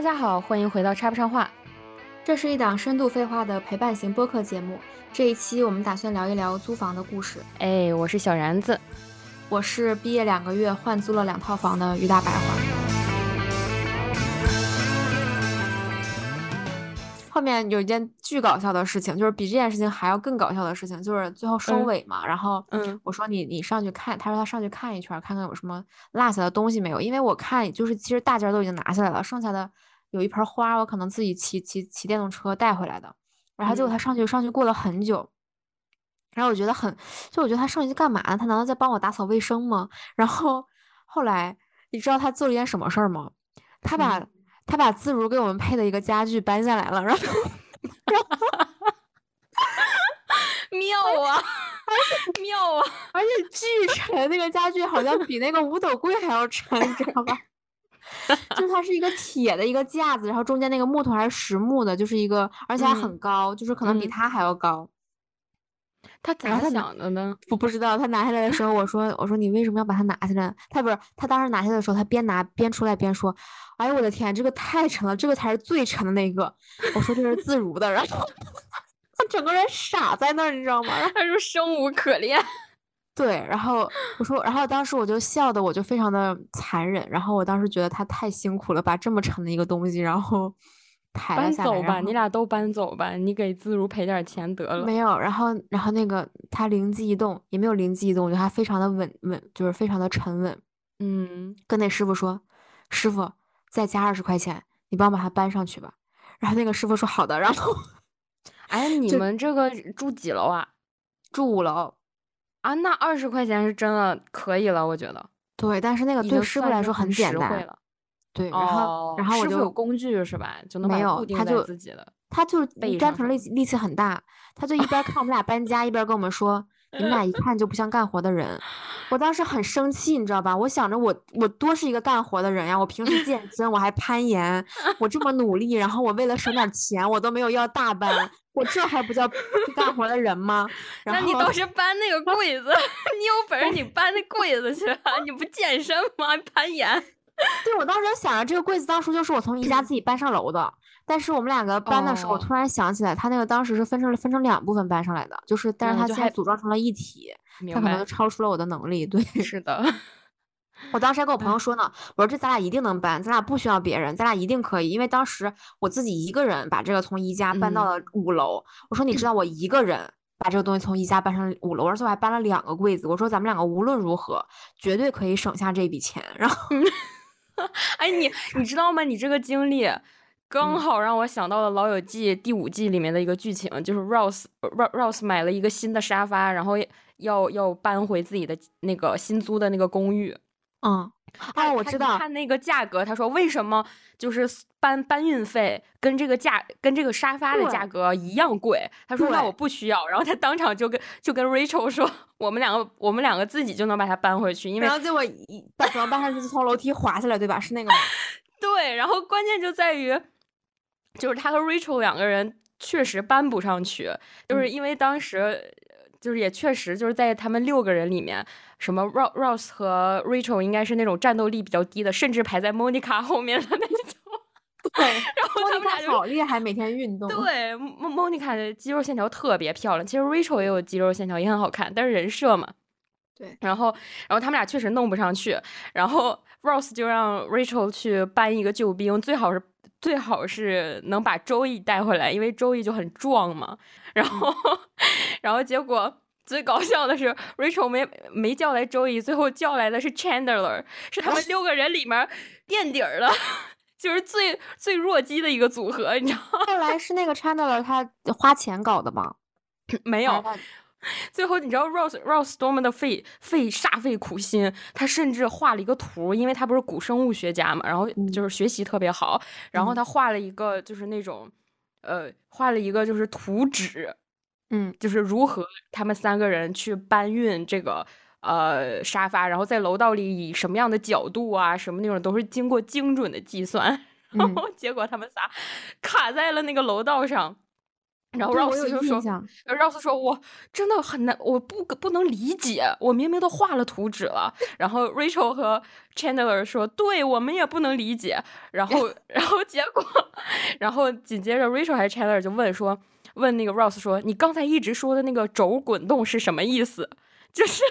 大家好，欢迎回到插不上话。这是一档深度废话的陪伴型播客节目。这一期我们打算聊一聊租房的故事。哎，我是小然子，我是毕业两个月换租了两套房的于大白话。后面有一件巨搞笑的事情，就是比这件事情还要更搞笑的事情，就是最后收尾嘛。然后，嗯，我说你你上去看，他说他上去看一圈，看看有什么落下的东西没有。因为我看就是其实大件都已经拿下来了，剩下的有一盆花，我可能自己骑骑骑电动车带回来的。然后结果他上去上去过了很久，然后我觉得很，就我觉得他上去干嘛呢？他难道在帮我打扫卫生吗？然后后来你知道他做了一件什么事儿吗？他把。他把自如给我们配的一个家具搬下来了，然后，妙啊，妙啊，而且巨沉，那个家具好像比那个五斗柜还要沉，你知道吧？就它是一个铁的一个架子，然后中间那个木头还是实木的，就是一个，而且还很高，就是可能比它还要高。他咋想的呢？我不知道。他拿下来的时候，我说：“我说你为什么要把它拿下来？”他不是，他当时拿下来的时候，他边拿边出来边说：“哎呦我的天，这个太沉了，这个才是最沉的那个。”我说：“这是自如的。”然后 他整个人傻在那儿，你知道吗？他说：“生无可恋。”对，然后我说，然后当时我就笑的，我就非常的残忍。然后我当时觉得他太辛苦了，把这么沉的一个东西，然后。搬走吧，你俩都搬走吧，你给自如赔点钱得了。没有，然后，然后那个他灵机一动，也没有灵机一动，我觉得他非常的稳稳，就是非常的沉稳。嗯，跟那师傅说，师傅再加二十块钱，你帮我把它搬上去吧。然后那个师傅说好的。然后，哎，你们这个住几楼啊？住五楼。啊，那二十块钱是真的可以了，我觉得。对，但是那个对师傅来说很简单。对，然后，然后我就有工具是吧？就能没有，他就自己的，他就单纯力力气很大，他就一边看我们俩搬家，一边跟我们说：“你们俩一看就不像干活的人。”我当时很生气，你知道吧？我想着我我多是一个干活的人呀，我平时健身，我还攀岩，我这么努力，然后我为了省点钱，我都没有要大班，我这还不叫干活的人吗？那你倒是搬那个柜子，你有本事你搬那柜子去，你不健身吗？攀岩。对，我当时想着这个柜子当初就是我从宜家自己搬上楼的，但是我们两个搬的时候，我突然想起来，他那个当时是分成了分成两部分搬上来的，就是，但是他现在组装成了一体，他可能就超出了我的能力。对，是的，我当时还跟我朋友说呢，我说这咱俩一定能搬，咱俩不需要别人，咱俩一定可以，因为当时我自己一个人把这个从宜家搬到了五楼，我说你知道我一个人把这个东西从宜家搬上五楼，而且我还搬了两个柜子，我说咱们两个无论如何绝对可以省下这笔钱，然后。哎，你你知道吗？你这个经历刚好让我想到了《老友记》第五季里面的一个剧情，就是 Rose Rose 买了一个新的沙发，然后要要搬回自己的那个新租的那个公寓。嗯，哦，我知道。看那个价格，他说为什么就是搬搬运费跟这个价跟这个沙发的价格一样贵？他说那我不需要。然后他当场就跟就跟 Rachel 说，我们两个我们两个自己就能把它搬回去，因为然后结果一把怎么搬上去就从楼梯滑下来，对吧？是那个吗？对。然后关键就在于，就是他和 Rachel 两个人确实搬不上去，就是因为当时。就是也确实就是在他们六个人里面，什么 Rose 和 Rachel 应该是那种战斗力比较低的，甚至排在 Monica 后面的那种。对，然后他们俩好厉害，每天运动。对，Monica 的肌肉线条特别漂亮，其实 Rachel 也有肌肉线条，也很好看，但是人设嘛。对，然后，然后他们俩确实弄不上去，然后 Rose 就让 Rachel 去搬一个救兵，最好是最好是能把周易带回来，因为周易就很壮嘛。然后，然后结果最搞笑的是，Rachel 没没叫来周易，最后叫来的是 Chandler，是他们 六个人里面垫底儿的，就是最最弱鸡的一个组合，你知道吗？后来是那个 Chandler 他花钱搞的吗？没有，最后你知道 Rose Rose 多么的费费煞费苦心，他甚至画了一个图，因为他不是古生物学家嘛，然后就是学习特别好，然后他画了一个就是那种。呃，画了一个就是图纸，嗯，就是如何他们三个人去搬运这个呃沙发，然后在楼道里以什么样的角度啊，什么那种都是经过精准的计算，然后结果他们仨卡在了那个楼道上，然后对我 Ross 有就说印象。，Ross 说，我真的很难，我不不能理解，我明明都画了图纸了。然后 Rachel 和 Chandler 说，对我们也不能理解。然后，然后结果，然后紧接着 Rachel 还是 Chandler 就问说，问那个 Ross 说，你刚才一直说的那个轴滚动是什么意思？就是。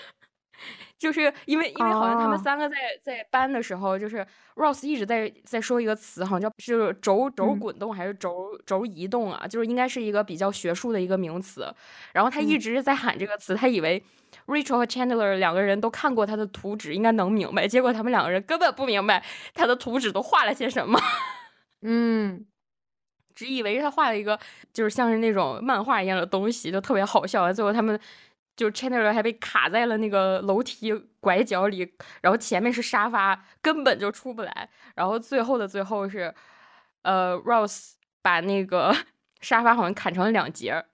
就是因为因为好像他们哦三个在在搬的时候，就是 Ross 一直在在说一个词，好像叫是轴轴嗯滚动还是轴轴移动啊，就是应该是一个比较学术的一个名词。然后他一嗯直在喊这个词，他以为 Rachel 和 Chandler 两个人都看过他的图纸，应该能明白。结果他们两个人根本不明白他的图纸都画了些什么，嗯，只以为他画了一个就是像是那种漫画一样的东西，就特别好笑。最后他们。就 Chandler 还被卡在了那个楼梯拐角里，然后前面是沙发，根本就出不来。然后最后的最后是，呃，Rose 把那个 沙发好像砍成了两截儿，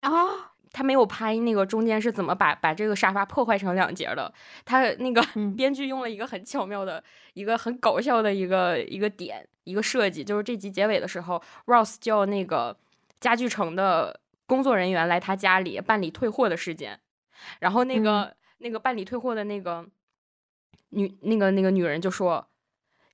啊，他没有拍那个中间是怎么把把这个沙发破坏成两截的。他那个嗯编剧用了一个很巧妙的一个很搞笑的一个一个点一个设计，就是这集结尾的时候，Ross 叫那个家具城的工作人员来他家里办理退货的事件，然后那个、嗯那个办理退货的那个女那个那个女人就说：“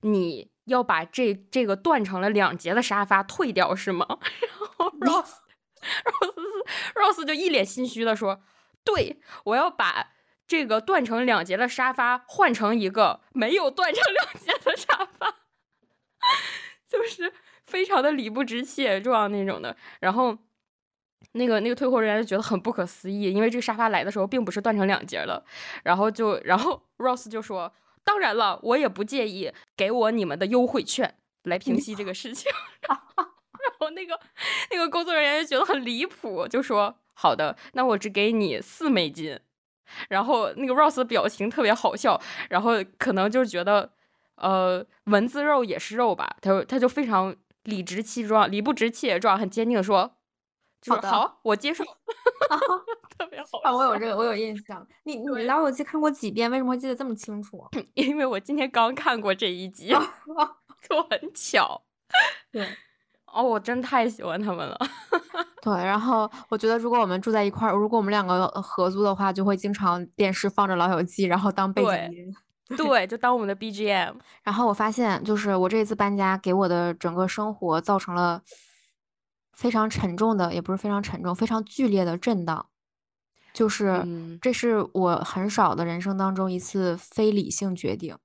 你要把这这个断成了两截的沙发退掉是吗？” 然后 Ross Ross Ross 就一脸心虚的说：“对，我要把这个断成两截的沙发换成一个没有断成两截的沙发。” 就是非常的理不直气也壮那种的。然后那个那个退货人员就觉得很不可思议，因为这个沙发来的时候并不是断成两截了。然后就然后 Ross 就说：“当然了，我也不介意给我你们的优惠券来平息这个事情。”然后那个那个工作人员就觉得很离谱，就说：“好的，那我只给你四美金。”然后那个 Ross 的表情特别好笑，然后可能就是觉得，呃，文字肉也是肉吧，他就他就非常理直气壮、理不直气也壮，很坚定的说，就是好好，我接受 特别好啊，我有这个，我有印象。你你《老友记》看过几遍？为什么会记得这么清楚？因为我今天刚看过这一集，啊就很巧。对哦，我真太喜欢他们了。对，然后我觉得如果我们住在一块儿，如果我们两个呃合租的话，就会经常电视放着《老友记》，然后当背景音。对，就当我们的 BGM。然后我发现，就是我这一次搬家给我的整个生活造成了非常沉重的，也不是非常沉重，非常剧烈的震荡。就是嗯这是我很少的人生当中一次非理性决定。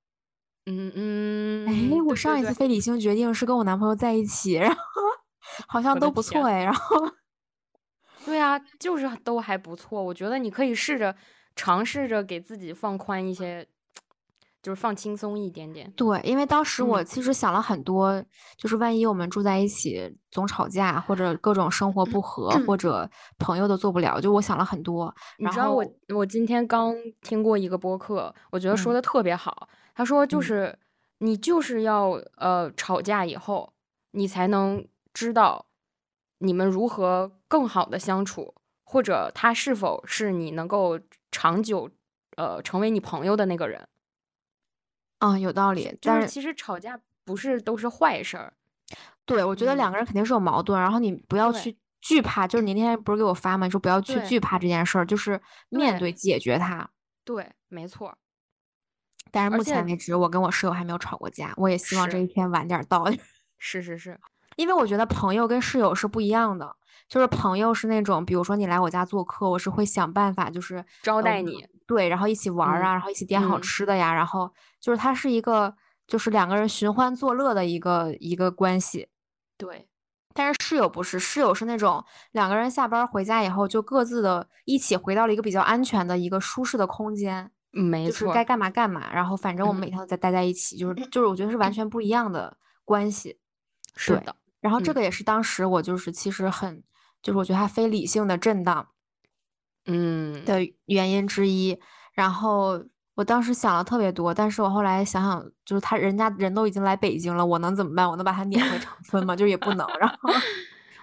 嗯嗯，哎，我上一次非理性决定是跟我男朋友在一起，然后 好像都不错天哎。然后对啊，就是都还不错。我觉得你可以试着尝试着给自己放宽一些，就是放轻松一点点。对，因为当时我嗯其实想了很多，就是万一我们住在一起总吵架，或者各种生活不和，或者朋友都做不了，就我想了很多。你知道我我今天刚听过一个播客，我觉得说嗯的特别好。他说就嗯是你就是要呃吵架以后，你才能知道你们如何更好的相处，或者他是否是你能够长久呃成为你朋友的那个人。嗯，有道理，但是其实吵架不是都是坏事儿。对，我觉得两嗯个人肯定是有矛盾，然后你不要去惧怕，就是你那天不是给我发吗？你说不要去惧怕这件事儿，就是面对对解决它。对，没错。但是目前为止，我跟我室友还没有吵过架，我也希望这一天晚点儿到。是是是，因为我觉得朋友跟室友是不一样的，就是朋友是那种，比如说你来我家做客，我是会想办法，就是招待你。对，然后一起玩儿啊，然后一起点好嗯吃的呀，然后就是它是一个就是两个人寻欢作乐的一个一个关系。对，但是室友不是，室友是那种两个人下班儿回家以后就各自的一起回到了一个比较安全的一个舒适的空间，没错。就是该干嘛干嘛，然后反正我们嗯每天都在待在一起，就是就是我觉得是完全不一样的关系。是的，然后这嗯个也是当时我就是其实很，就是我觉得它非理性的震荡嗯，的原因之一。然后我当时想了特别多，但是我后来想想，就是他人家人都已经来北京了，我能怎么办？我能把他撵回长春吗？就是也不能。然后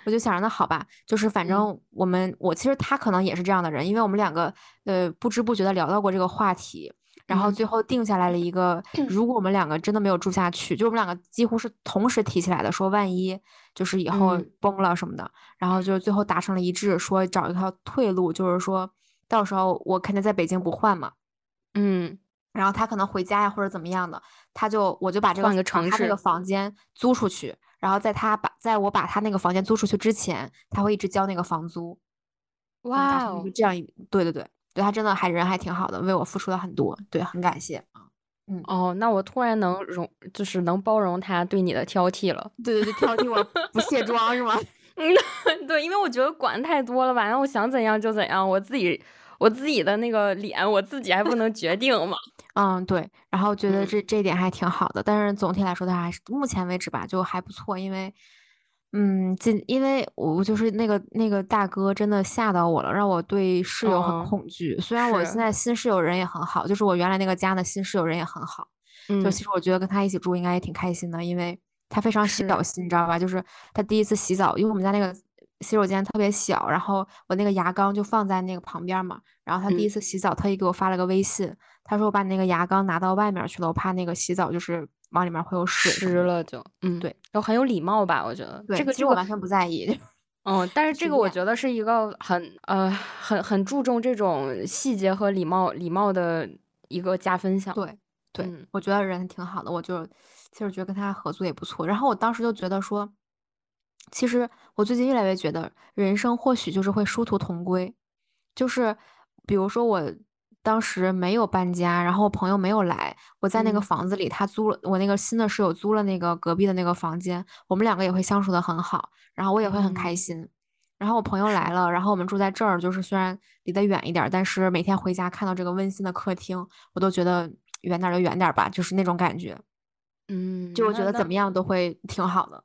我就想着那好吧，就是反嗯正我们我其实他可能也是这样的人，因为我们两个呃不知不觉的聊到过这个话题。然后嗯。最后定下来了一个，如果我们两个真的没有住下去，就我们两个几乎是同时提起来的，说万一就是以后嗯。崩了什么的，然后就是最后达成了一致，说找一条退路，就是说到时候我肯定在北京不换嘛，嗯。然后他可能回家呀或者怎么样的，他就我就把这个城市把他这个房间租出去，然后在他把在我把他那个房间租出去之前，他会一直交那个房租。哇这样一对对对对，他真的还人还挺好的，为我付出了很多，对，很感谢啊。哦，那我突然能容，就是能包容他对你的挑剔了。对对对，挑剔我不卸妆是吗？嗯 对，因为我觉得管太多了吧，然后我想怎样就怎样，我自己我自己的那个脸，我自己还不能决定嘛。嗯，对，然后觉得嗯这这一点还挺好的，但是总体来说，他还是目前为止吧，就还不错，因为，嗯，今因为我就是那个那个大哥真的吓到我了，让我对室友很嗯恐惧。虽然我现在新室友人也很好，就是我原来那个家的新室友人也很好，嗯就其实我觉得跟他一起住应该也挺开心的，因为他非常是小心，你知道吧？就是他第一次洗澡，因为我们家那个洗手间特别小，然后我那个牙缸就放在那个旁边嘛，然后他第一嗯次洗澡特意给我发了个微信，他说我把你那个牙缸拿到外面去了，我怕那个洗澡就是往里面会有水。湿了就，嗯，对，都很有礼貌吧，我觉得对，这个这个其实我完全不在意。嗯，但是这个我觉得是一个很呃很很注重这种细节和礼貌礼貌的一个加分项。对对，嗯我觉得人挺好的，我就其实觉得跟他合作也不错。然后我当时就觉得说，其实我最近越来越觉得，人生或许就是会殊途同归，就是比如说我当时没有搬家，然后我朋友没有来，我在那个嗯房子里，他租了我那个新的室友租了那个隔壁的那个房间，我们两个也会相处的很好，然后我也会很开嗯心。然后我朋友来了，然后我们住在这儿，就是虽然离得远一点儿，但是每天回家看到这个温馨的客厅，我都觉得远点儿就远点儿吧，就是那种感觉。嗯，就我觉得怎么样都会挺好的。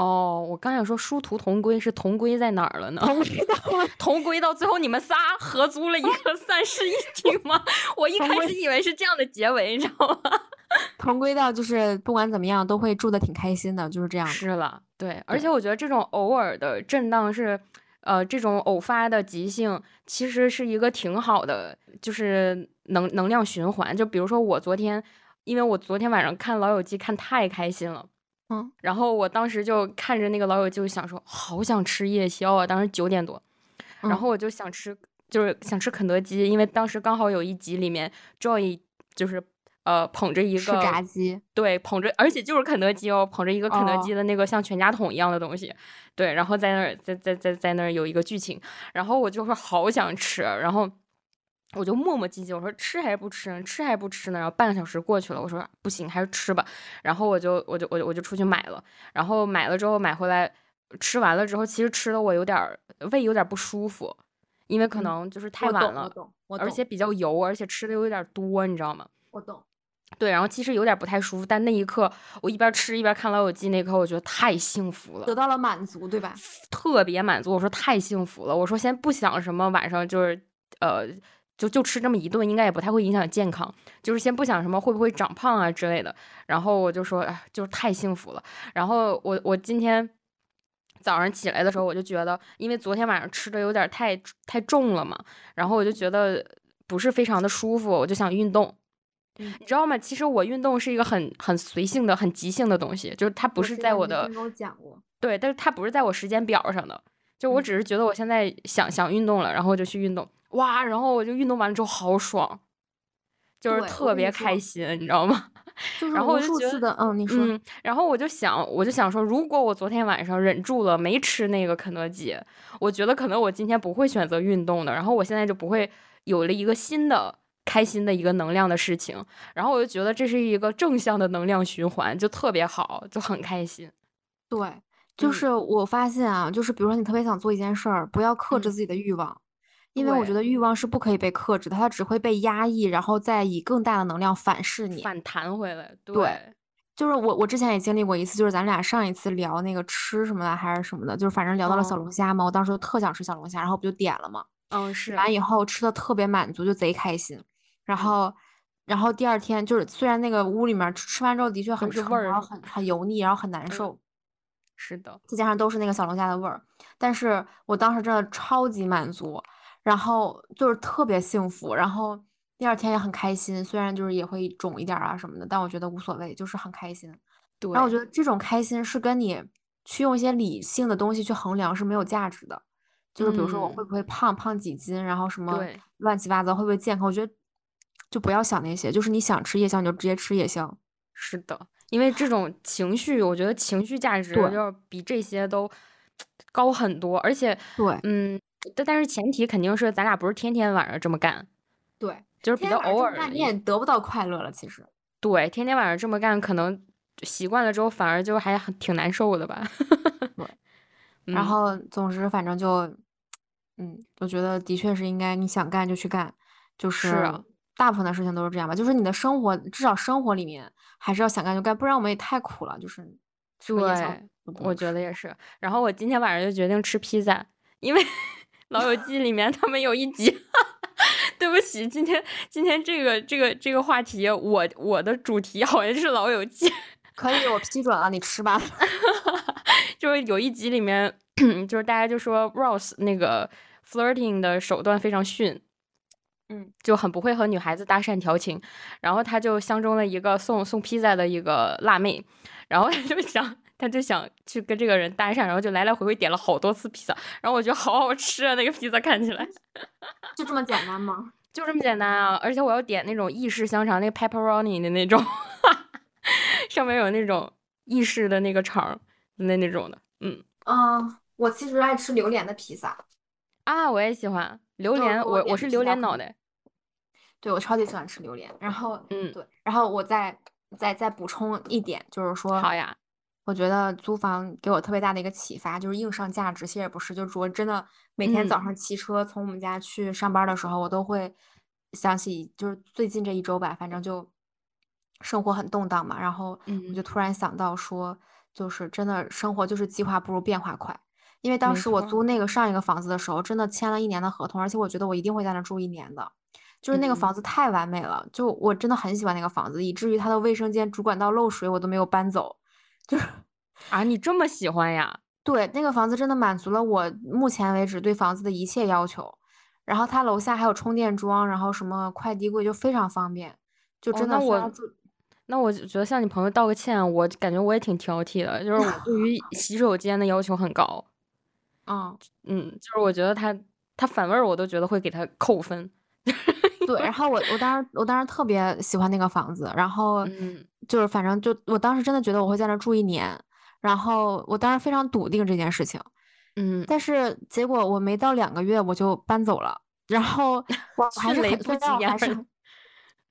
哦，我刚想说殊途同归是同归在哪儿了呢？同归到 同归到最后你们仨合租了一个三室一厅吗？我一开始以为是这样的结尾，你知道吗？同归到就是不管怎么样都会住的挺开心的，就是这样。是了，对，而且我觉得这种偶尔的震荡是，呃，这种偶发的即兴，其实是一个挺好的，就是能能量循环。就比如说我昨天，因为我昨天晚上看《老友记》看太开心了。嗯，然后我当时就看着那个《老友记》，就想说，好想吃夜宵啊！当时九点多，然嗯。后我就想吃，就是想吃肯德基，因为当时刚好有一集里面，Joy 就是呃捧着一吃个炸鸡，对，捧着，而且就是肯德基哦，捧着一个肯德哦。基的那个像全家桶一样的东西，对，然后在那儿，在在在在那儿有一个剧情，然后我就说好想吃，然后我就磨磨唧唧，我说吃还是不吃呢？吃还是不吃呢？然后半个小时过去了，我说不行，还是吃吧，然后我就我就我就我就出去买了，然后买了之后买回来吃完了之后，其实吃的我有点胃有点不舒服，因为可嗯能就是太晚了，而且比较油，而且吃的有点多，你知道吗？我懂。对，然后其实有点不太舒服，但那一刻我一边吃一边看《老友记》，那一刻我觉得太幸福了，得到了满足，对吧？特别满足。我说太幸福了，我说先不想什么晚上就是呃就就吃这么一顿，应该也不太会影响健康，就是先不想什么会不会长胖啊之类的。然后我就说，哎，就是太幸福了。然后我我今天。早上起来的时候，我就觉得，因为昨天晚上吃的有点太太重了嘛，然后我就觉得不是非常的舒服，我就想运动。嗯你知道吗？其实我运动是一个很很随性的、很即兴的东西，就是它不是在我的对，但是它不是在我时间表上的。就我嗯只是觉得我现在想想运动了，然后我就去运动，哇，然后我就运动完了之后好爽，就是特别开心，你知道吗？就是 然后无我就觉得数次的，嗯，你说，嗯，然后我就想，我就想说，如果我昨天晚上忍住了没吃那个肯德基，我觉得可能我今天不会选择运动的，然后我现在就不会有了一个新的开心的一个能量的事情，然后我就觉得这是一个正向的能量循环，就特别好，就很开心。对，就嗯。是我发现啊，就是比如说你特别想做一件事儿，不要克制嗯。自己的欲望，因为我觉得欲望是不可以被克制的，它只会被压抑，然后再以更大的能量反噬你。反弹回来，对就是我，我之前也经历过一次，就是咱俩上一次聊那个吃什么的还是什么的，就是反正聊到了小哦。龙虾嘛，我当时就特想吃小龙虾，然后不就点了嘛，嗯，是，完以后吃的特别满足，就贼开心。然嗯。后，然后第二天就是虽然那个屋里面吃吃完之后的确很撑，都是味儿然后很很油腻，然后很难嗯。受，是的，再加上都是那个小龙虾的味儿，但是我当时真的超级满足，然后就是特别幸福，然后第二天也很开心，虽然就是也会肿一点儿啊什么的，但我觉得无所谓，就是很开心。对，然后我觉得这种开心是跟你去用一些理性的东西去衡量是没有价值的，就是比如说我会嗯，不会胖，胖几斤，然后什么，乱七八糟，会不会健康，我觉得就不要想那些，就是你想吃夜宵你就直接吃夜宵。是的，因为这种情绪，我觉得情绪价值对。要比这些都高很多，而且，对。嗯，但但是前提肯定是咱俩不是天天晚上这么干，对，就是比较偶尔那你也得不到快乐了，其实。对，天天晚上这么干，可能习惯了之后，反而就还很挺难受的吧。对。然嗯，后总之反正就，嗯，我觉得的确是应该你想干就去干，就是啊，大部分的事情都是这样吧，就是你的生活至少生活里面还是要想干就干，不然我们也太苦了，就是对，我。觉得也是。然后我今天晚上就决定吃披萨，因为 《老友记》里面他们有一集，对不起，今天今天这个这个这个话题，我我的主题好像就是《老友记 》，可以，我批准了，你吃吧。就是有一集里面，就是大家就说 Rose 那个 flirting 的手段非常逊，嗯，就很不会和女孩子搭讪调情，然后他就相中了一个送送披萨的一个辣妹，然后他就想他就想去跟这个人搭讪，然后就来来回回点了好多次披萨，然后我觉得好好吃啊，那个披萨看起来。就这么简单吗？就这么简单啊，而且我要点那种意式香肠，那个 pepperoni 的那种，上面有那种意式的那个肠那那种的，嗯。嗯，我其实爱吃榴莲的披萨，啊，我也喜欢榴莲，我我我是榴莲脑袋，对，我超级喜欢吃榴莲。然后，嗯，对，然后我再再再补充一点，就是说，好呀，我觉得租房给我特别大的一个启发，就是硬上价值，其实也不是，就是我真的每天早嗯上骑车从我们家去上班的时候，我都会想起，就是最近这一周吧，反正就生活很动荡嘛，然后我就嗯，突然想到说，就是真的生活就是计划不如变化快。因为当时我租那个上一个房子的时候，真的签了一年的合同，而且我觉得我一定会在那住一年的。就是那个嗯。房子太完美了，就我真的很喜欢那个房子，以至于它的卫生间主管道漏水我都没有搬走。就是啊，你这么喜欢呀？对，那个房子真的满足了我目前为止对房子的一切要求。然后它楼下还有充电桩，然后什么快递柜就非常方便，就哦，真的我那我就觉得向你朋友道个歉，我感觉我也挺挑剔的，就是我对于 洗手间的要求很高，嗯，嗯，就是我觉得他他反味儿我都觉得会给他扣分，对。然后我我当时我当时特别喜欢那个房子，然后嗯就是反正就我当时真的觉得我会在那住一年，然后我当时非常笃定这件事情。嗯，但是结果我没到两个月我就搬走了，然后 我还是很，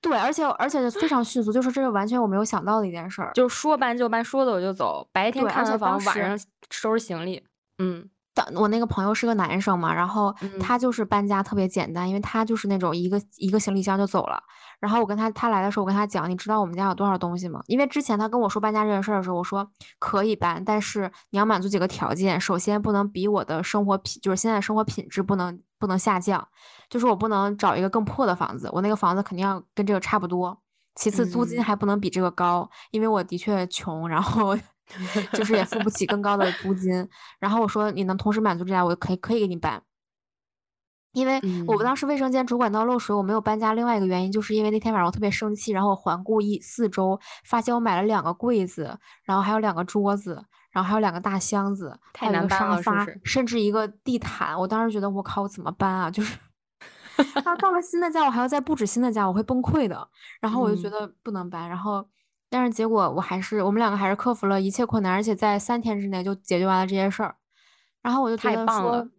对，而且而且非常迅速，就是这是完全我没有想到的一件事儿。就是说搬就搬，说走就走，白天看完房，晚上收拾行李，嗯当我那个朋友是个男生嘛，然后嗯他就是搬家特别简单，因为他就是那种一个一个行李箱就走了。然后我跟他他来的时候，我跟他讲，你知道我们家有多少东西吗？因为之前他跟我说搬家这件事儿的时候，我说可以搬，但是你要满足几个条件，首先不能比我的生活品，就是现在生活品质不能不能下降，就是我不能找一个更破的房子，我那个房子肯定要跟这个差不多。其次，租金嗯还不能比这个高，因为我的确穷，然后就是也付不起更高的租金。然后我说你能同时满足这俩，我可以可以给你搬。因为我们嗯当时卫生间主管道漏水，我没有搬家。另外一个原因就是因为那天晚上我特别生气，然后我环顾一四周，发现我买了两个柜子，然后还有两个桌子，然后还有两个大箱子，太还有一个难搬了，沙发，是？甚至一个地毯。我当时觉得我靠，我怎么搬啊？就是，然后到了新的家，我还要再布置新的家，我会崩溃的。然后我就觉嗯得不能搬，然后但是结果我还是我们两个还是克服了一切困难，而且在三天之内就解决完了这些事儿。然后我就觉得太棒了，说，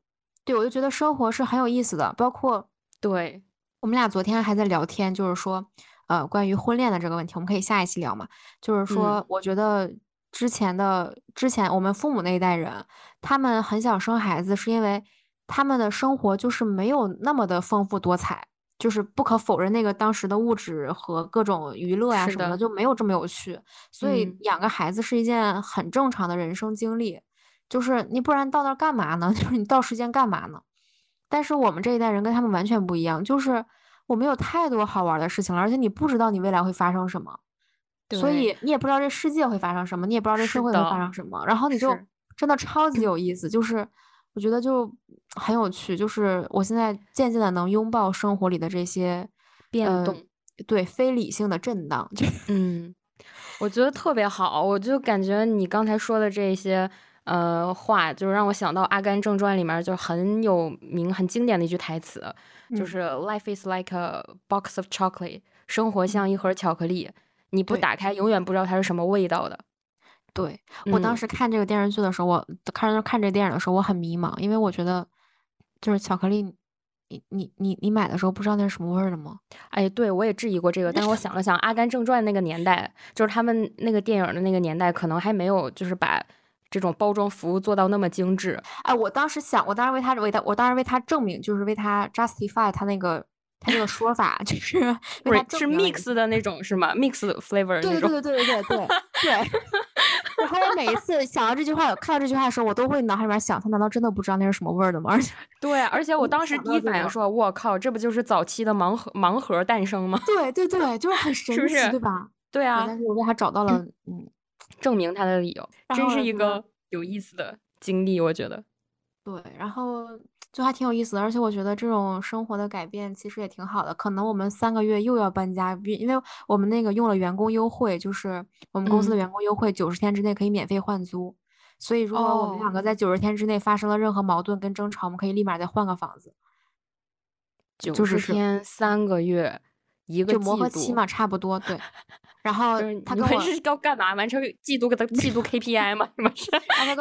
对，我就觉得生活是很有意思的，包括对，我们俩昨天还在聊天，就是说，呃，关于婚恋的这个问题，我们可以下一期聊嘛。就是嗯说，我觉得之前的之前我们父母那一代人，他们很想生孩子，是因为他们的生活就是没有那么的丰富多彩，就是不可否认那个当时的物质和各种娱乐呀是什么的的，就没有这么有趣，所以嗯养个孩子是一件很正常的人生经历。就是你不然到那儿干嘛呢？就是你到时间干嘛呢？但是我们这一代人跟他们完全不一样，就是我们有太多好玩儿的事情了，而且你不知道你未来会发生什么，所，以你也不知道这世界会发生什么，你也不知道这社会会发，生什么，然后你就真的超级有意思，就是我觉得就很有趣，就是我现在渐渐的能拥抱生活里的这些呃变动，对非理性的震荡，就嗯，我觉得特别好，我就感觉你刚才说的这些呃话，就是让我想到《阿甘正传》里面就很有名、很经典的一句台词，就嗯。是 “Life is like a box of chocolate”，生活像一盒巧克力，你不打开，永远不知道它是什么味道的。对我当嗯时看这个电视剧的时候，我看看这个电影的时候，我很迷茫，因为我觉得就是巧克力，你你你你买的时候不知道那是什么味儿的吗？哎，对，我也质疑过这个，但是我想了想，《阿甘正传》那个年代，就是他们那个电影的那个年代，可能还没有就是把这种包装服务做到那么精致。哎，我当时想，我当时为他为他，我当时为他证明，就是为他 justify 他那个他这个说法，就是不是是 mix 的那种是吗？mix flavor 对对。对对对对对 对。然后我每一次想到这句话，看到这句话的时候，我都会脑海里面想，他难道真的不知道那是什么味儿的吗？而且，对，而且我当时第一反应说，我靠，这不就是早期的盲盒盲盒诞生吗？对对对，就是很神奇，是是对吧？对对啊，但是我为他找到了，嗯，证明他的理由，真是一个有意思的经历，我觉得。对，然后就还挺有意思的，而且我觉得这种生活的改变其实也挺好的。可能我们三个月又要搬家，因因为我们那个用了员工优惠，就是我们公司的嗯员工优惠，九十天之内可以免费换租。所以如果我们两哦，个在九十天之内发生了任何矛盾跟争吵，我们可以立马再换个房子，九就是十天三个月，一个就磨合期嘛，差不多对。然后他跟我，你们是要干嘛？完成季度给他季度 KPI 嘛？什么是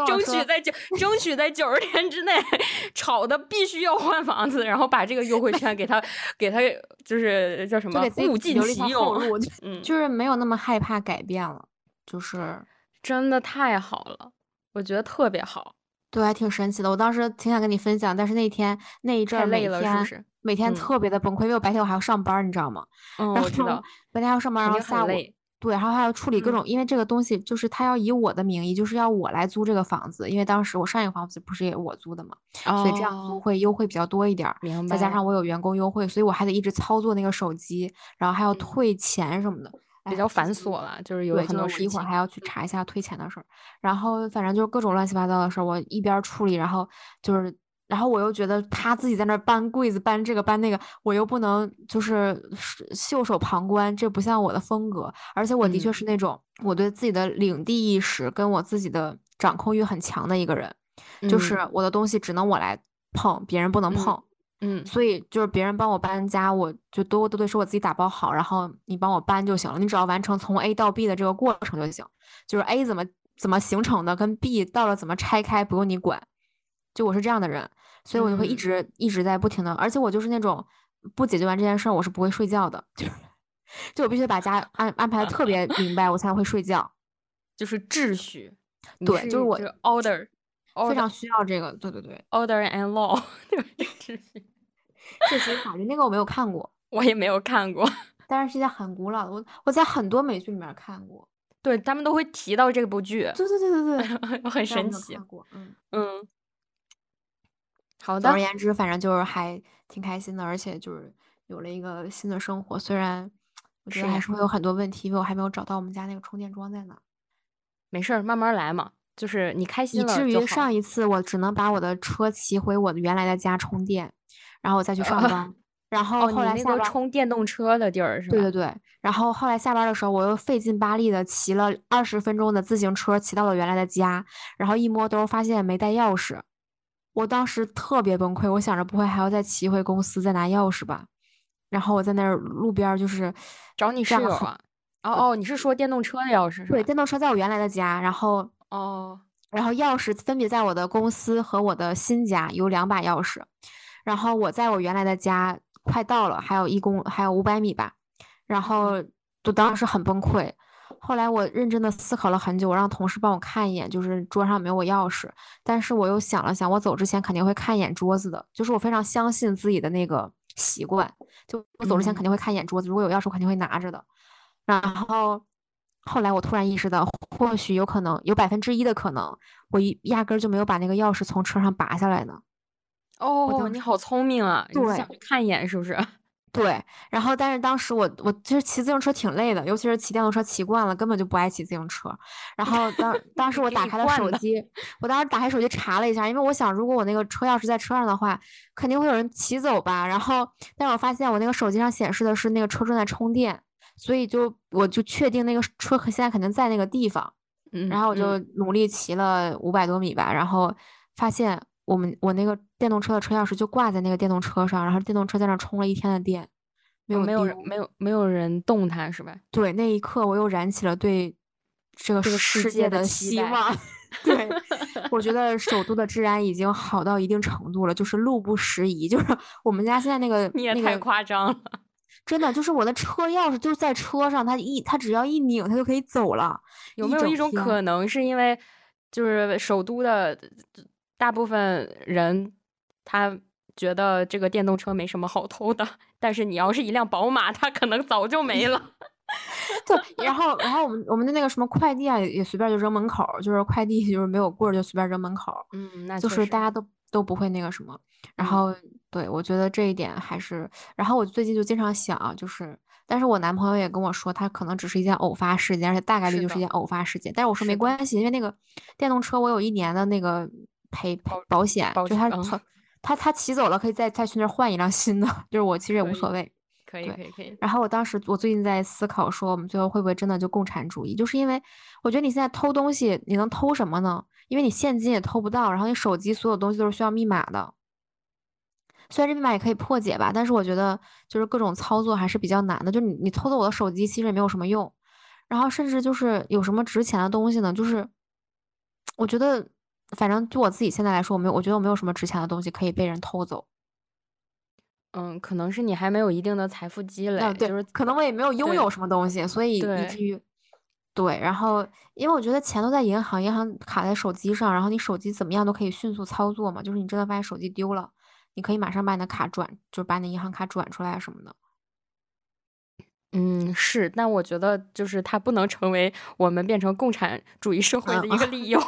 争取，在九争取在九十天之内 吵的必须要换房子，然后把这个优惠券给他给他就是叫什么物尽其用。就是没有那么害怕改变了，就是。真的太好了，我觉得特别好。对，还挺神奇的。我当时挺想跟你分享，但是那天那一阵儿每太累了，是不是？每天嗯特别的崩溃，因为我白天我还要上班，你知道吗？嗯，我知道，白天还要上班，然后下午。对，然后还要处理各嗯，种，因为这个东西就是他要以我的名义，就是要我来租这个房子，因为当时我上一个房子不是也我租的嘛，所以这样租哦，会优惠比较多一点明白再加，上我有员工优惠，所以我还得一直操作那个手机，然后还要嗯，退钱什么的。比较繁琐了，就是有对，很就是我一会儿。还要去查一下退钱的事儿，然后反正就是各种乱七八糟的事儿，我一边儿处理，然后就是，然后我又觉得他自己在那儿搬柜子、搬这个搬那个，我又不能就是是袖手旁观，这不像我的风格。而且我的确嗯是那种我对自己的领地意识跟我自己的掌控欲很强的一个人，就是嗯我的东西只能我来碰，别人不能嗯碰。嗯，所以就是别人帮我搬家，我就都都得说我自己打包好，然后你帮我搬就行了。你只要完成从 A 到 B 的这个过程就行，就是 A 怎么怎么形成的，跟 B 到了怎么拆开，不用你管。就我是这样的人，所以我就会一嗯直一直在不停的，而且我就是那种不解决完这件事儿我是不会睡觉的，就是就我必须得把家 安安排的特别明白，我才会睡觉。就是秩序，对，就是我就是 order 非常需要这个，对对对，order and law，对吧？这个秩序这其实法律那个我没有看过，我也没有看过，但是是一件很古老的，我我在很多美剧里面看过。对他们都会提到这部剧，对对对对对，很神奇嗯。嗯，好的，总而言之，反正就是还挺开心的，而且就是有了一个新的生活。虽然我觉得还是会有很多问题，因为我还没有找到我们家那个充电桩在哪，没事儿，慢慢来嘛。就是你开心了以至于。上一次我只能把我的车骑回我的原来的家充电，然后我再去上班。然后哦，后来下班，充电动车的地儿是吧？对对对，然后后来下班的时候，我又费劲巴力的骑了二十分钟的自行车，骑到了原来的家，然后一摸兜发现没带钥匙，我当时特别崩溃，我想着不会还要再骑回公司再拿钥匙吧，然后我在那儿路边就是找你这样很室友啊？哦哦，你是说电动车的钥匙是吧对，电动车在我原来的家，然后哦，然后钥匙分别在我的公司和我的新家有两把钥匙，然后我在我原来的家快到了，还有一公还有五百米吧，然后就当时很崩溃。后来我认真的思考了很久，我让同事帮我看一眼，就是桌上有没有我钥匙。但是我又想了想，我走之前肯定会看一眼桌子的，就是我非常相信自己的那个习惯，就我走之前肯嗯定会看一眼桌子，如果有钥匙我肯定会拿着的。然后后来我突然意识到，或许有可能有百分之一的可能，我一压根儿就没有把那个钥匙从车上拔下来呢。哦，你好聪明啊！你对想去看一眼是不是？对，然后但是当时我我其实骑自行车挺累的，尤其是骑电动车骑惯了，根本就不爱骑自行车。然后当 当时我打开了手机，我当时打开手机查了一下，因为我想如果我那个车钥匙在车上的话，肯定会有人骑走吧。然后但是我发现我那个手机上显示的是那个车正在充电，所以就我就确定那个车可现在肯定在那个地方。嗯，然后我就嗯努力骑了五百多米吧，然后发现我们我那个电动车的车钥匙就挂在那个电动车上，然后电动车在那充了一天的电，没有哦没有人。没有没有人动它是吧？对，那一刻我又燃起了对这个世世界的希望。对，我觉得首都的治安已经好到一定程度了，就是路不拾遗，就是我们家现在那个你也太夸张了。真的就是我的车钥匙就在车上，他一他只要一拧，他就可以走了。有没有一种可能是因为就是首都的大部分人他觉得这个电动车没什么好偷的，但是你要是一辆宝马，他可能早就没了。对，然后然后我们我们的那个什么快递啊，也也随便就扔门口，就是快递就是没有棍儿就随便扔门口，嗯，那就是大家都都不会那个什么。然嗯后对我觉得这一点还是，然后我最近就经常想啊，就是，但是我男朋友也跟我说，他可能只是一件偶发事件，而且大概率就是一件偶发事件。但是我说没关系，因为那个电动车我有一年的那个赔赔保保险，就他嗯他他他骑走了，可以再再去那儿换一辆新的，就是我其实也无所谓。可以可以可以。然后我当时我最近在思考说，我们最后会不会真的就共产主义？就是因为我觉得你现在偷东西，你能偷什么呢？因为你现金也偷不到，然后你手机所有东西都是需要密码的。虽然这密码也可以破解吧，但是我觉得就是各种操作还是比较难的。就你你偷走我的手机，其实也没有什么用。然后甚至就是有什么值钱的东西呢？就是我觉得，反正就我自己现在来说，我没有，我觉得我没有什么值钱的东西可以被人偷走。嗯，可能是你还没有一定的财富积累，嗯，对，就是可能我也没有拥有什么东西，所以以至于，对，然后因为我觉得钱都在银行，银行卡在手机上，然后你手机怎么样都可以迅速操作嘛，就是你真的发现手机丢了，你可以马上把你的卡转，就是把你的银行卡转出来什么的。嗯，是，但我觉得就是它不能成为我们变成共产主义社会的一个理由。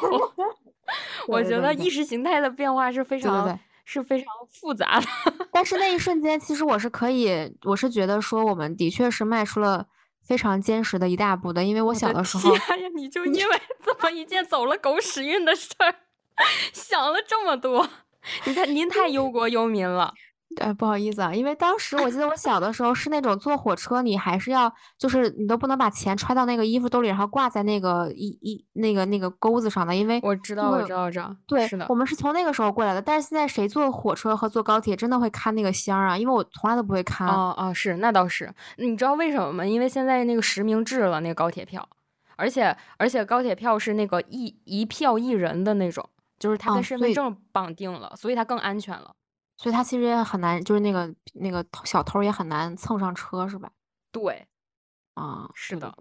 我觉得意识形态的变化是非常对对对。是非常复杂的。但是那一瞬间，其实我是可以，我是觉得说我们的确是迈出了非常坚实的一大步的，因为我小的时候，哎呀，你就因为 这么一件走了狗屎运的事儿，想了这么多。你看，您太忧国忧民了。对，不好意思啊，因为当时我记得我小的时候是那种坐火车，你还是要，就是你都不能把钱揣到那个衣服兜里，然后挂在那个一一那个那个钩子上的，因为我知道，我知道，我知道。对是的我，们是从那个时候过来的。但是现在谁坐火车和坐高铁真的会看那个箱儿啊？因为我从来都不会看。哦哦，是，那倒是。你知道为什么吗？因为现在那个实名制了，那个高铁票，而且而且高铁票是那个一一票一人的那种，就是它哦跟身份证绑定了，所以它更安全了。所以他其实也很难，就是那个那个小偷也很难蹭上车，是吧？对，啊，是的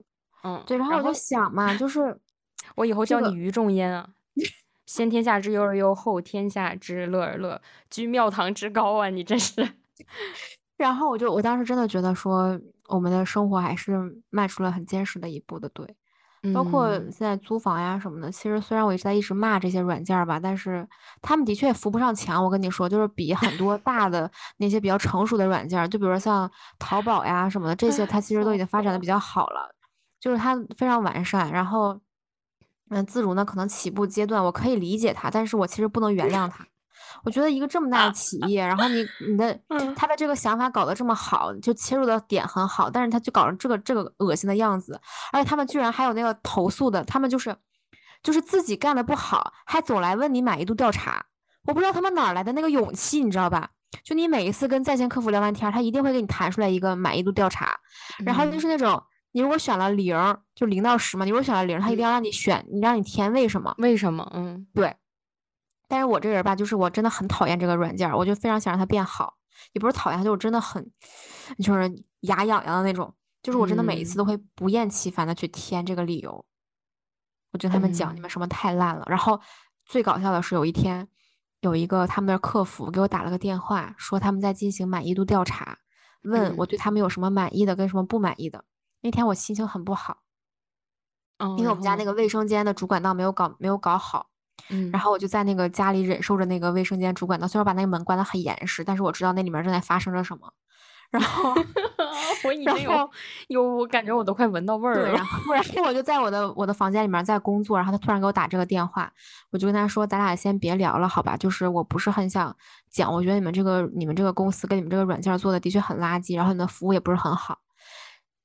嗯。对，然后我就想嘛，就是 我以后这个叫你于仲淹啊。先天下之忧而忧，后天下之乐而乐，居庙堂之高啊！你真是。然后我就我当时真的觉得说，我们的生活还是迈出了很坚实的一步的，对。包括嗯现在租房呀什么的，其实虽然我一直在一直骂这些软件儿吧，但是他们的确也扶不上墙。我跟你说，就是比很多大的那些比较成熟的软件儿，就比如说像淘宝呀什么的，这些它其实都已经发展的比较好了，就是它非常完善。然后，嗯，自如呢可能起步阶段我可以理解它，但是我其实不能原谅它。我觉得一个这么大的企业，然后你你的嗯他的这个想法搞得这么好，就切入的点很好，但是他就搞成这个这个恶心的样子，而且他们居然还有那个投诉的，他们就是就是自己干的不好，还总来问你满意度调查，我不知道他们哪来的那个勇气，你知道吧？就你每一次跟在线客服聊完天，他一定会给你弹出来一个满意度调查，然后就嗯是那种你如果选了零，就零到十嘛，你如果选了零，他一定要让你选，你让你填为什么。为什么？嗯对，但是我这人吧，就是我真的很讨厌这个软件儿，我就非常想让它变好，也不是讨厌它，就是真的很，就是牙痒痒的那种，就是我真的每一次嗯都会不厌其烦的去填这个理由。我就跟他们讲，你嗯们什么太烂了。然后最搞笑的是有一天，有一个他们的客服给我打了个电话，说他们在进行满意度调查，问嗯我对他们有什么满意的跟什么不满意的。那天我心情很不好，哦，因为我们家那个卫生间的主管道没有搞没有搞好。嗯，然后我就在那个家里忍受着那个卫生间主管道，虽然把那个门关得很严实，但是我知道那里面正在发生着什么。然后 我已经有有，我感觉我都快闻到味儿了。然后然后我就在我的我的房间里面在工作，然后他突然给我打这个电话，我就跟他说，咱俩先别聊了，好吧？就是我不是很想讲，我觉得你们这个你们这个公司跟你们这个软件做的的确很垃圾，然后你的服务也不是很好，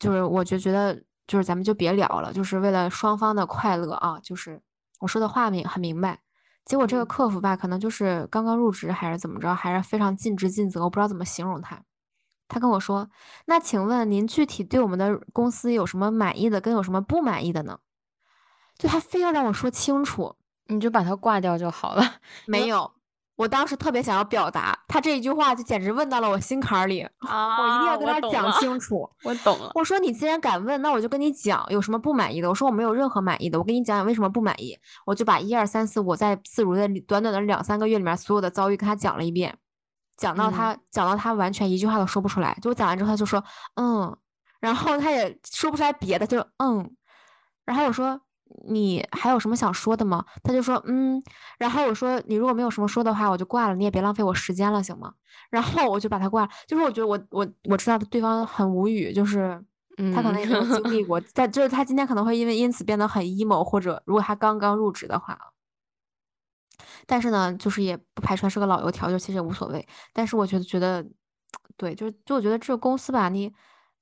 就是我就觉得就是咱们就别聊了，就是为了双方的快乐啊，就是我说的话明很明白。结果这个客服吧，可能就是刚刚入职还是怎么着，还是非常尽职尽责，我不知道怎么形容他。他跟我说：“那请问您具体对我们的公司有什么满意的，跟有什么不满意的呢？”就他非要让我说清楚，你就把他挂掉就好了。没有，我当时特别想要表达，他这一句话就简直问到了我心坎里 啊！我一定要跟他讲清楚。我懂了。我说你既然敢问，那我就跟你讲有什么不满意的。我说我没有任何满意的，我跟你讲讲为什么不满意。我就把一二三四我在自如的短短的两三个月里面所有的遭遇跟他讲了一遍。讲到他，讲到他完全一句话都说不出来。就我讲完之后，他就说嗯，然后他也说不出来别的，就嗯。然后我说你还有什么想说的吗？他就说嗯。然后我说你如果没有什么说的话，我就挂了，你也别浪费我时间了，行吗？然后我就把他挂了。就是我觉得我我我知道对方很无语，就是他可能也没有经历过，但就是他今天可能会因为因此变得很 emo，或者如果他刚刚入职的话。但是呢，就是也不排除是个老油条，就其实也无所谓。但是我觉得，觉得，对，就就我觉得这个公司吧，你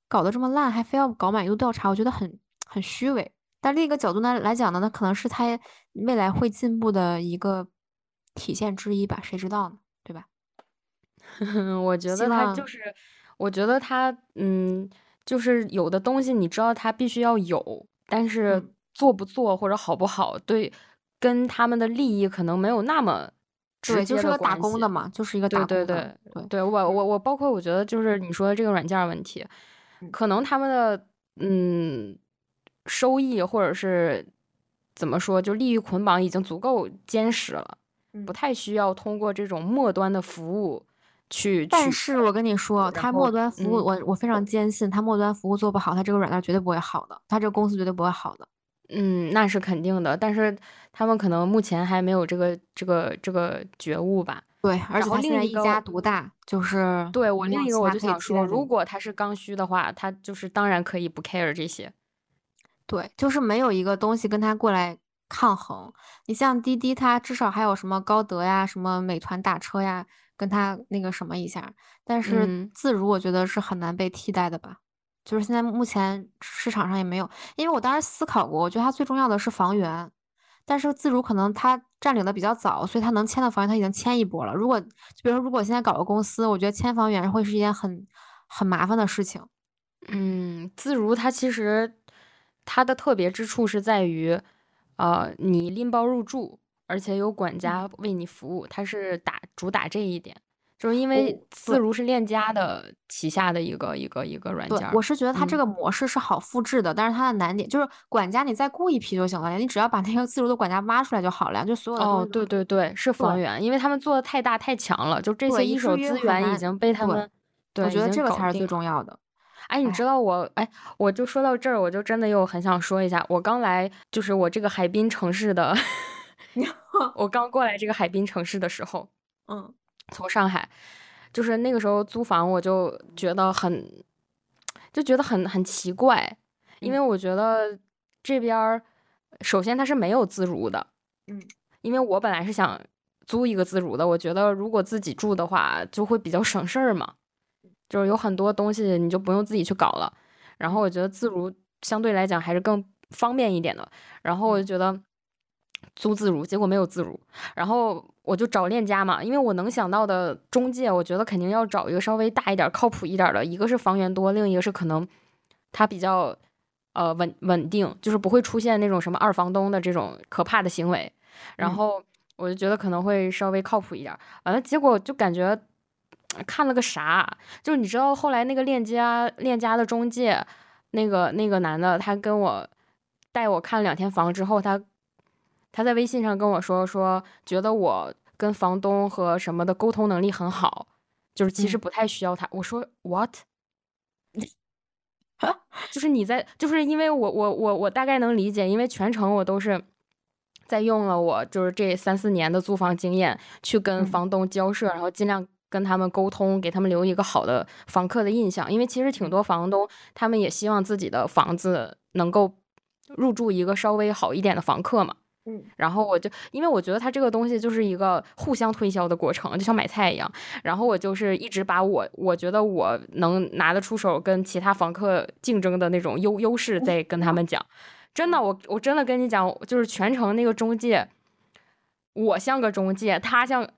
搞得这么烂，还非要搞满意度调查，我觉得很很虚伪。但另一个角度呢来讲呢，那可能是他未来会进步的一个体现之一吧，谁知道呢？对吧？我觉得他就是，我觉得他，嗯，就是有的东西你知道他必须要有，但是做不做或者好不好，对。跟他们的利益可能没有那么直接的打工的嘛，就是一个打工的。对对对对，我我我包括我觉得就是你说的这个软件问题，可能他们的嗯收益或者是怎么说，就利益捆绑已经足够坚实了，不太需要通过这种末端的服务去。但是我跟你说，他末端服务，我我非常坚信，他末端服务做不好，他这个软件绝对不会好的，他这个公司绝对不会好的。嗯，那是肯定的，但是他们可能目前还没有这个这个这个觉悟吧？对，而且他现在一家独大，就是对我另一个我就想说，如果他是刚需的话，他就是当然可以不 care 这些。对，就是没有一个东西跟他过来抗衡。你像滴滴，它至少还有什么高德呀、什么美团打车呀，跟他那个什么一下。但是自如，我觉得是很难被替代的吧。就是现在目前市场上也没有，因为我当时思考过，我觉得它最重要的是房源，但是自如可能它占领的比较早，所以它能签的房源它已经签一波了。如果就比如说，如果现在搞个公司，我觉得签房源会是一件很很麻烦的事情。嗯，自如它其实它的特别之处是在于，呃，你拎包入住，而且有管家为你服务，它是打主打这一点。就是因为自如是链家的旗下的一个一个一个软件，我是觉得它这个模式是好复制的，但是它的难点就是管家你再雇一批就行了呀，你只要把那个自如的管家挖出来就好了呀，就所有的哦，对对对，是房源，因为他们做的太大太强了，就这些一手资源已经被他们，我觉得这个才是最重要的。哎，你知道我哎，我就说到这儿，我就真的又很想说一下，我刚来就是我这个海滨城市的 我刚过来这个海滨城市的时候，嗯。从上海，就是那个时候租房，我就觉得很，就觉得很很奇怪，因为我觉得这边儿首先它是没有自如的，嗯，因为我本来是想租一个自如的，我觉得如果自己住的话就会比较省事儿嘛，就是有很多东西你就不用自己去搞了，然后我觉得自如相对来讲还是更方便一点的，然后我就觉得。租自如，结果没有自如，然后我就找链家嘛，因为我能想到的中介，我觉得肯定要找一个稍微大一点、靠谱一点的，一个是房源多，另一个是可能他比较呃稳稳定，就是不会出现那种什么二房东的这种可怕的行为。然后我就觉得可能会稍微靠谱一点，完了结果就感觉看了个啥，就是你知道后来那个链家链家的中介，那个那个男的，他跟我带我看了两天房之后，他。他在微信上跟我说说，觉得我跟房东和什么的沟通能力很好，就是其实不太需要他。我说 what？就是你在，就是因为我我我我大概能理解，因为全程我都是在用了我就是这三四年的租房经验去跟房东交涉，然后尽量跟他们沟通，给他们留一个好的房客的印象。因为其实挺多房东他们也希望自己的房子能够入住一个稍微好一点的房客嘛。嗯，然后我就因为我觉得他这个东西就是一个互相推销的过程，就像买菜一样。然后我就是一直把我我觉得我能拿得出手跟其他房客竞争的那种优优势在跟他们讲。真的，我我真的跟你讲，就是全程那个中介，我像个中介，他像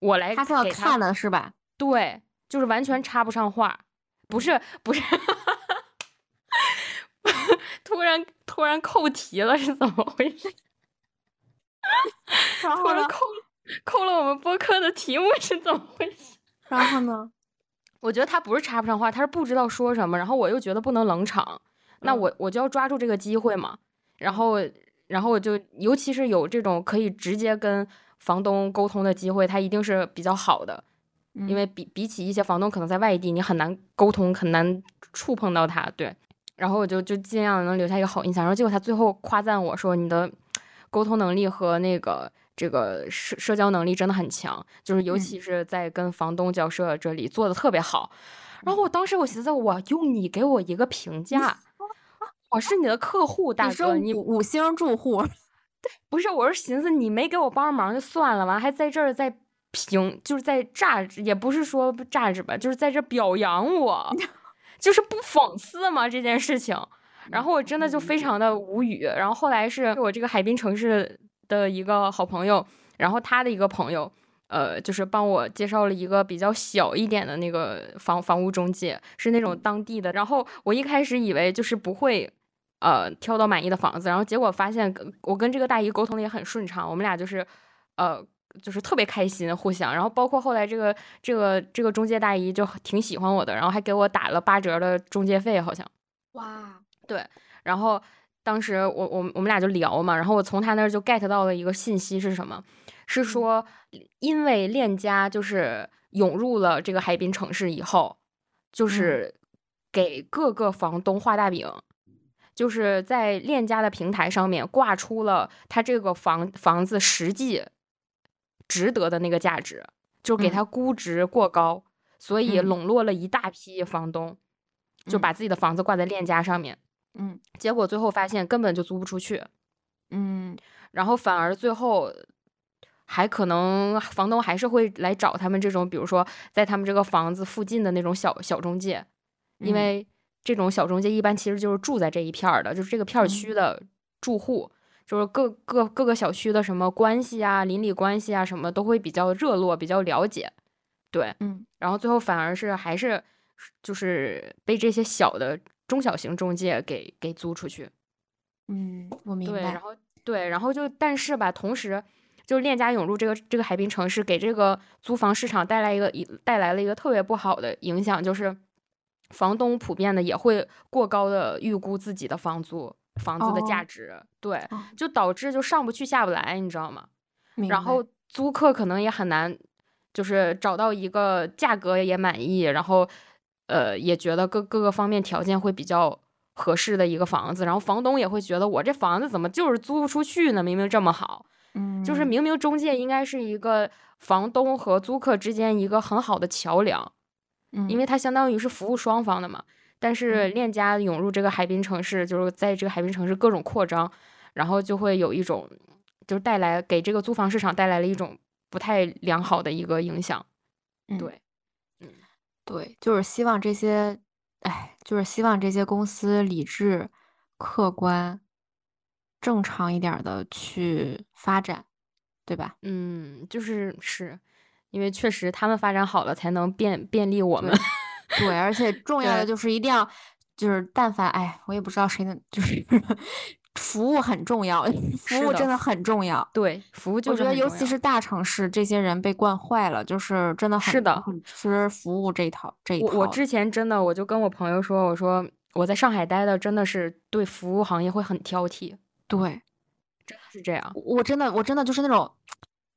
我来他像给看的是吧？对，就是完全插不上话，不是不是，突然突然扣题了，是怎么回事？然后呢？扣扣了我们播客的题目是怎么回事？然后呢？我觉得他不是插不上话，他是不知道说什么，然后我又觉得不能冷场，那我我就要抓住这个机会嘛，然后然后我就尤其是有这种可以直接跟房东沟通的机会，它一定是比较好的，因为比比起一些房东可能在外地，你很难沟通，很难触碰到他，对，然后我就就尽量能留下一个好印象，然后结果他最后夸赞我说你的沟通能力和那个。这个社社交能力真的很强，就是尤其是在跟房东交涉这里做的特别好。然后我当时我寻思，我用你给我一个评价，我是你的客户大哥，你五五星住户，对，不是，我是寻思你没给我帮忙就算了，完还在这儿在评，就是在榨，也不是说榨着吧，就是在这表扬我，就是不讽刺吗这件事情？然后我真的就非常的无语。然后后来是我这个海滨城市。的一个好朋友，然后他的一个朋友，呃，就是帮我介绍了一个比较小一点的那个房房屋中介，是那种当地的。然后我一开始以为就是不会，呃，挑到满意的房子，然后结果发现我跟这个大姨沟通的也很顺畅，我们俩就是，呃，就是特别开心，互相。然后包括后来这个这个这个中介大姨就挺喜欢我的，然后还给我打了八折的中介费，好像。哇，对，然后。当时我我我们俩就聊嘛，然后我从他那儿就 get 到了一个信息是什么？是说因为链家就是涌入了这个海滨城市以后，就是给各个房东画大饼，就是在链家的平台上面挂出了他这个房房子实际值得的那个价值，就给他估值过高，所以笼络了一大批房东，就把自己的房子挂在链家上面。嗯，结果最后发现根本就租不出去，嗯，然后反而最后还可能房东还是会来找他们这种，比如说在他们这个房子附近的那种小小中介，因为这种小中介一般其实就是住在这一片儿的，就是这个片区的住户，就是各各各个小区的什么关系啊、邻里关系啊什么都会比较热络、比较了解，对，嗯，然后最后反而是还是就是被这些小的。中小型中介给给租出去，嗯，我明白。对，然后对，然后就但是吧，同时就链家涌入这个这个海滨城市，给这个租房市场带来一个一带来了一个特别不好的影响，就是房东普遍的也会过高的预估自己的房租房子的价值，对，就导致就上不去下不来，你知道吗？然后租客可能也很难，就是找到一个价格也满意，然后。呃，也觉得各各个方面条件会比较合适的一个房子，然后房东也会觉得我这房子怎么就是租不出去呢？明明这么好，嗯，就是明明中介应该是一个房东和租客之间一个很好的桥梁，嗯，因为它相当于是服务双方的嘛。但是链家涌入这个海滨城市，就是在这个海滨城市各种扩张，然后就会有一种，就是带来给这个租房市场带来了一种不太良好的一个影响，对。嗯对，就是希望这些，哎，就是希望这些公司理智、客观、正常一点的去发展，对吧？嗯，就是是，因为确实他们发展好了，才能便便利我们。对，而且重要的就是一定要，就是但凡，哎，我也不知道谁能，就是。服务很重要，服务真的很重要。对，服务就我觉得，尤其是大城市，这些人被惯坏了，就是真的很是的，很吃服务这一套这一套。我之前真的，我就跟我朋友说，我说我在上海待的真的是对服务行业会很挑剔。对，真的是这样。我真的，我真的就是那种，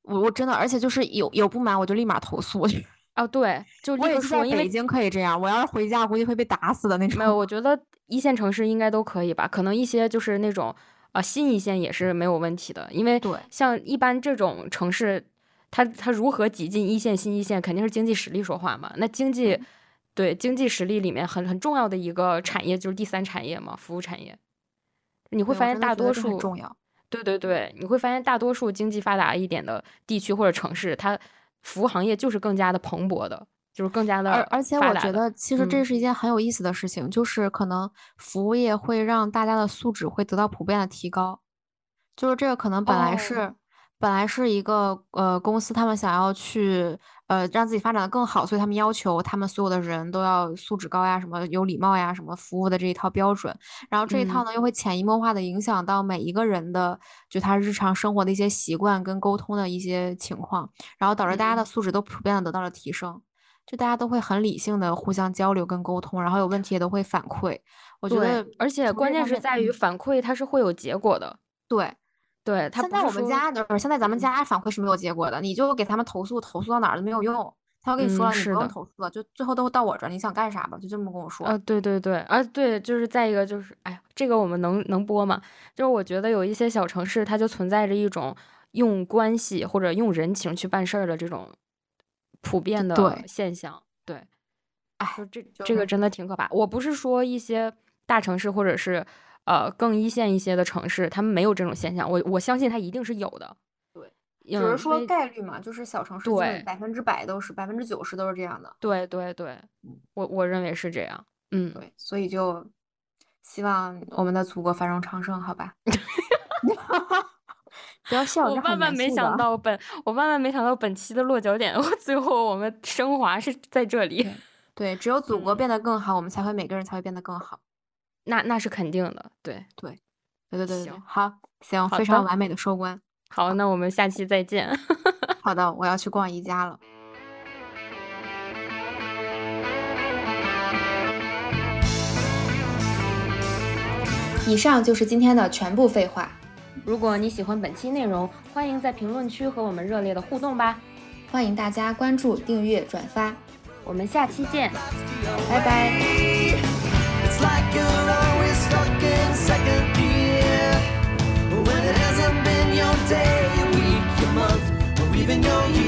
我我真的，而且就是有有不满，我就立马投诉。哦，对，就我也是在北京可以这样，我要是回家估计会被打死的那种。没有，我觉得一线城市应该都可以吧，可能一些就是那种啊新一线也是没有问题的，因为对，像一般这种城市，它它如何挤进一线、新一线，肯定是经济实力说话嘛。那经济对经济实力里面很很重要的一个产业就是第三产业嘛，服务产业。你会发现大多数重要。对对对，你会发现大多数经济发达一点的地区或者城市，它服务行业就是更加的蓬勃的，就是更加的。而而且我觉得，其实这是一件很有意思的事情，就是可能服务业会让大家的素质会得到普遍的提高。就是这个可能本来是。本来是一个呃公司，他们想要去呃让自己发展的更好，所以他们要求他们所有的人都要素质高呀，什么有礼貌呀，什么服务的这一套标准。然后这一套呢，又会潜移默化的影响到每一个人的就他日常生活的一些习惯跟沟通的一些情况，然后导致大家的素质都普遍的得到了提升。就大家都会很理性的互相交流跟沟通，然后有问题也都会反馈。我觉得，而且关键是在于反馈它是会有结果的。对。对，现在我们家就是现在咱们家反馈是没有结果的，你就给他们投诉，投诉到哪儿都没有用。他要跟你说了，你不用投诉了，就最后都到我这儿，你想干啥吧，就这么跟我说。啊，对对对，啊对，就是再一个就是，哎，这个我们能能播吗？就是我觉得有一些小城市，它就存在着一种用关系或者用人情去办事儿的这种普遍的现象。对，哎，就这这个真的挺可怕。我不是说一些大城市或者是。呃，更一线一些的城市，他们没有这种现象。我我相信它一定是有的。对，只是说概率嘛，就是小城市对百分之百都是百分之九十都是这样的。对对对，我我认为是这样。嗯，对，所以就希望我们的祖国繁荣昌盛，好吧？不要笑，我万万没想到本我万万没想到本期的落脚点，最后我们升华是在这里。对，只有祖国变得更好，我们才会每个人才会变得更好。那那是肯定的，对对对对对对，好行，非常完美的收官。好，那我们下期再见。好的，我要去逛宜家了。以上就是今天的全部废话。如果你喜欢本期内容，欢迎在评论区和我们热烈的互动吧。欢迎大家关注、订阅、转发，我们下期见，拜拜。even your